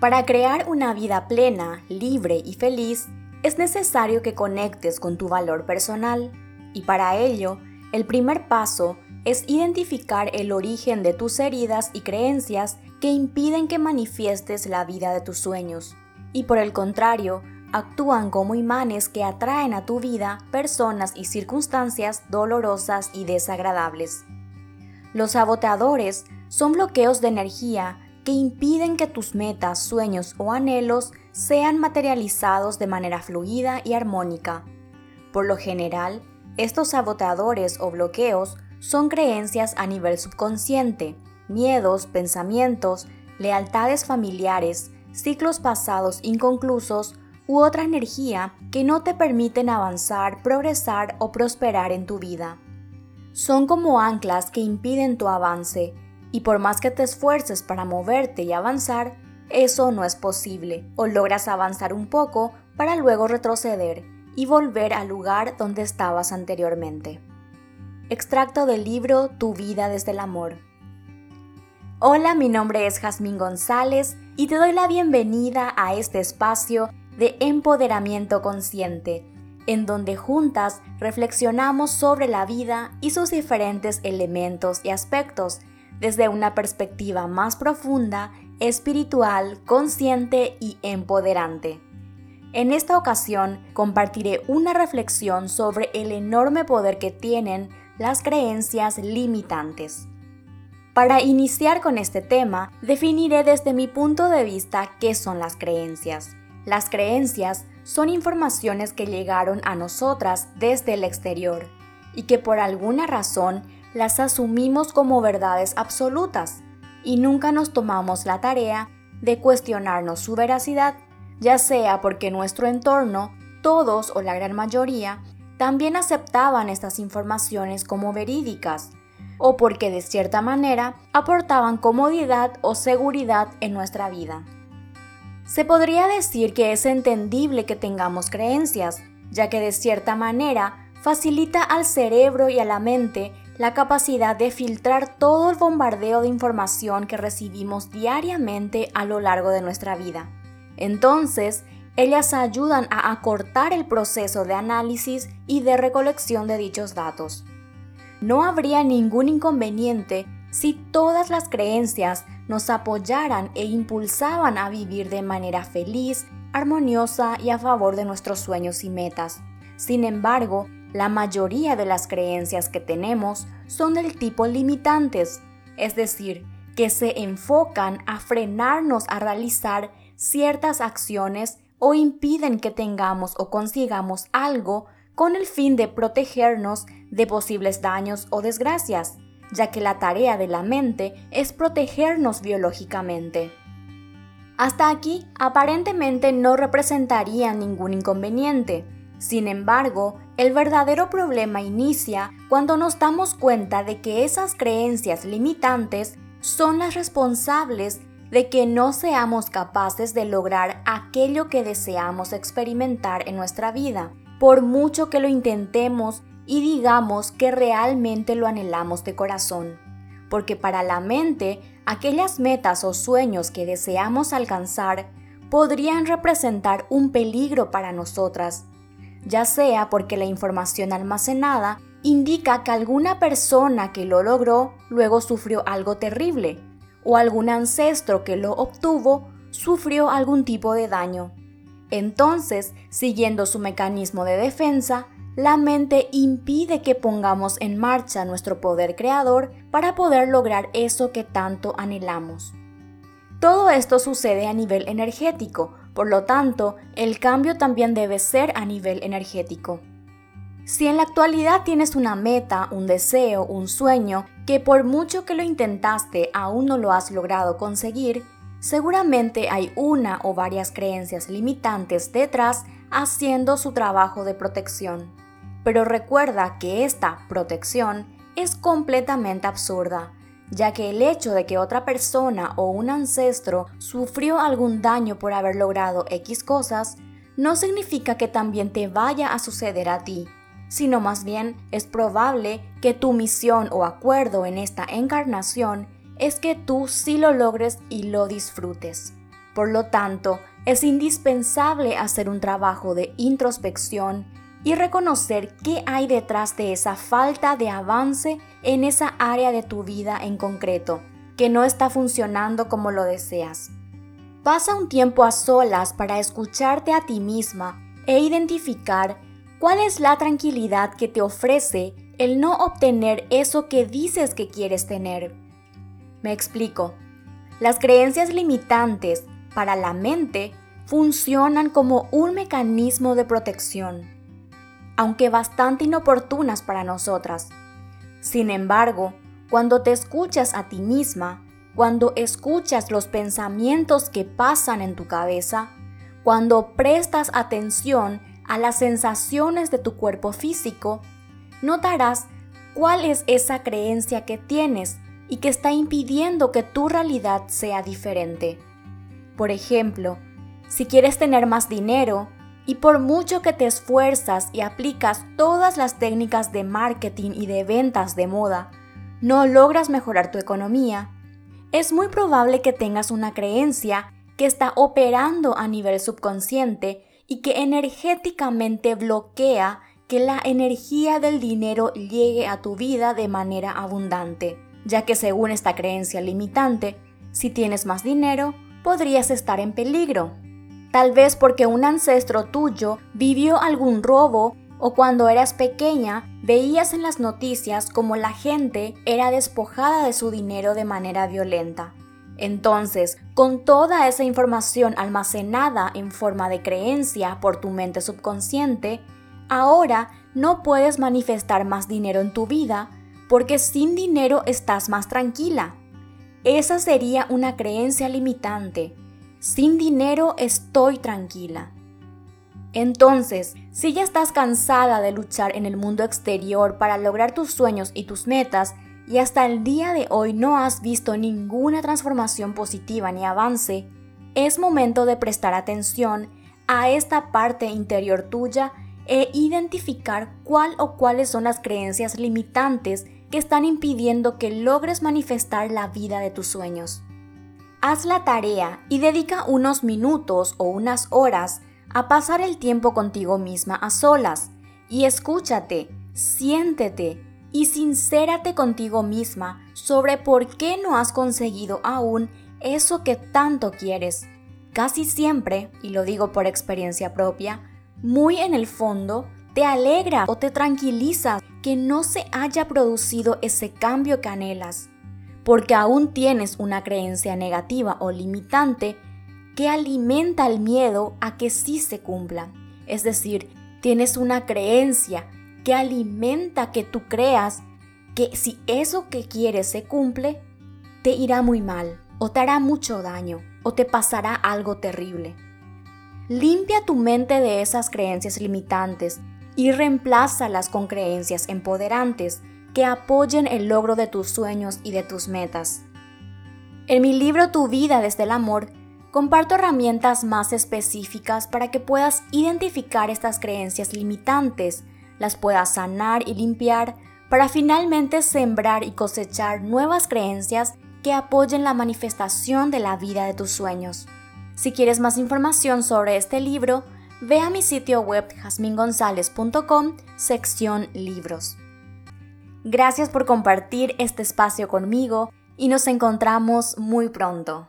Para crear una vida plena, libre y feliz, es necesario que conectes con tu valor personal y para ello, el primer paso es identificar el origen de tus heridas y creencias que impiden que manifiestes la vida de tus sueños y por el contrario, actúan como imanes que atraen a tu vida personas y circunstancias dolorosas y desagradables. Los saboteadores son bloqueos de energía que impiden que tus metas, sueños o anhelos sean materializados de manera fluida y armónica. Por lo general, estos saboteadores o bloqueos son creencias a nivel subconsciente, miedos, pensamientos, lealtades familiares, ciclos pasados inconclusos u otra energía que no te permiten avanzar, progresar o prosperar en tu vida. Son como anclas que impiden tu avance y por más que te esfuerces para moverte y avanzar, eso no es posible, o logras avanzar un poco para luego retroceder y volver al lugar donde estabas anteriormente. Extracto del libro Tu vida desde el amor. Hola, mi nombre es Jazmín González y te doy la bienvenida a este espacio de empoderamiento consciente, en donde juntas reflexionamos sobre la vida y sus diferentes elementos y aspectos desde una perspectiva más profunda, espiritual, consciente y empoderante. En esta ocasión compartiré una reflexión sobre el enorme poder que tienen las creencias limitantes. Para iniciar con este tema, definiré desde mi punto de vista qué son las creencias. Las creencias son informaciones que llegaron a nosotras desde el exterior y que por alguna razón las asumimos como verdades absolutas y nunca nos tomamos la tarea de cuestionarnos su veracidad, ya sea porque nuestro entorno, todos o la gran mayoría, también aceptaban estas informaciones como verídicas, o porque de cierta manera aportaban comodidad o seguridad en nuestra vida. Se podría decir que es entendible que tengamos creencias, ya que de cierta manera facilita al cerebro y a la mente la capacidad de filtrar todo el bombardeo de información que recibimos diariamente a lo largo de nuestra vida. Entonces, ellas ayudan a acortar el proceso de análisis y de recolección de dichos datos. No habría ningún inconveniente si todas las creencias nos apoyaran e impulsaban a vivir de manera feliz, armoniosa y a favor de nuestros sueños y metas. Sin embargo, la mayoría de las creencias que tenemos son del tipo limitantes, es decir, que se enfocan a frenarnos a realizar ciertas acciones o impiden que tengamos o consigamos algo con el fin de protegernos de posibles daños o desgracias, ya que la tarea de la mente es protegernos biológicamente. Hasta aquí aparentemente no representaría ningún inconveniente, sin embargo, el verdadero problema inicia cuando nos damos cuenta de que esas creencias limitantes son las responsables de que no seamos capaces de lograr aquello que deseamos experimentar en nuestra vida, por mucho que lo intentemos y digamos que realmente lo anhelamos de corazón. Porque para la mente, aquellas metas o sueños que deseamos alcanzar podrían representar un peligro para nosotras ya sea porque la información almacenada indica que alguna persona que lo logró luego sufrió algo terrible, o algún ancestro que lo obtuvo sufrió algún tipo de daño. Entonces, siguiendo su mecanismo de defensa, la mente impide que pongamos en marcha nuestro poder creador para poder lograr eso que tanto anhelamos. Todo esto sucede a nivel energético, por lo tanto, el cambio también debe ser a nivel energético. Si en la actualidad tienes una meta, un deseo, un sueño, que por mucho que lo intentaste aún no lo has logrado conseguir, seguramente hay una o varias creencias limitantes detrás haciendo su trabajo de protección. Pero recuerda que esta protección es completamente absurda, ya que el hecho de que otra persona o un ancestro sufrió algún daño por haber logrado X cosas, no significa que también te vaya a suceder a ti, sino más bien es probable que tu misión o acuerdo en esta encarnación es que tú sí lo logres y lo disfrutes. Por lo tanto, es indispensable hacer un trabajo de introspección y reconocer qué hay detrás de esa falta de avance en esa área de tu vida en concreto, que no está funcionando como lo deseas. Pasa un tiempo a solas para escucharte a ti misma e identificar cuál es la tranquilidad que te ofrece el no obtener eso que dices que quieres tener. Me explico. Las creencias limitantes para la mente funcionan como un mecanismo de protección, aunque bastante inoportunas para nosotras. Sin embargo, cuando te escuchas a ti misma, cuando escuchas los pensamientos que pasan en tu cabeza, cuando prestas atención a las sensaciones de tu cuerpo físico, notarás cuál es esa creencia que tienes y que está impidiendo que tu realidad sea diferente. Por ejemplo, si quieres tener más dinero y por mucho que te esfuerzas y aplicas todas las técnicas de marketing y de ventas de moda, no logras mejorar tu economía, es muy probable que tengas una creencia que está operando a nivel subconsciente y que energéticamente bloquea que la energía del dinero llegue a tu vida de manera abundante, ya que según esta creencia limitante, si tienes más dinero, podrías estar en peligro. Tal vez porque un ancestro tuyo vivió algún robo o cuando eras pequeña veías en las noticias como la gente era despojada de su dinero de manera violenta. Entonces, con toda esa información almacenada en forma de creencia por tu mente subconsciente, ahora no puedes manifestar más dinero en tu vida porque sin dinero estás más tranquila. Esa sería una creencia limitante. Sin dinero estoy tranquila. Entonces, si ya estás cansada de luchar en el mundo exterior para lograr tus sueños y tus metas, y hasta el día de hoy no has visto ninguna transformación positiva ni avance, es momento de prestar atención a esta parte interior tuya e identificar cuál o cuáles son las creencias limitantes que están impidiendo que logres manifestar la vida de tus sueños. Haz la tarea y dedica unos minutos o unas horas a pasar el tiempo contigo misma a solas y escúchate, siéntete y sincérate contigo misma sobre por qué no has conseguido aún eso que tanto quieres. Casi siempre, y lo digo por experiencia propia, muy en el fondo, te alegra o te tranquiliza que no se haya producido ese cambio que anhelas, porque aún tienes una creencia negativa o limitante que alimenta el miedo a que sí se cumpla. Es decir, tienes una creencia que alimenta que tú creas que si eso que quieres se cumple, te irá muy mal, o te hará mucho daño, o te pasará algo terrible. Limpia tu mente de esas creencias limitantes y reemplázalas con creencias empoderantes que apoyen el logro de tus sueños y de tus metas. En mi libro Tu vida desde el amor, comparto herramientas más específicas para que puedas identificar estas creencias limitantes las puedas sanar y limpiar para finalmente sembrar y cosechar nuevas creencias que apoyen la manifestación de la vida de tus sueños. Si quieres más información sobre este libro, ve a mi sitio web jasmingonzalez.com, sección libros. Gracias por compartir este espacio conmigo y nos encontramos muy pronto.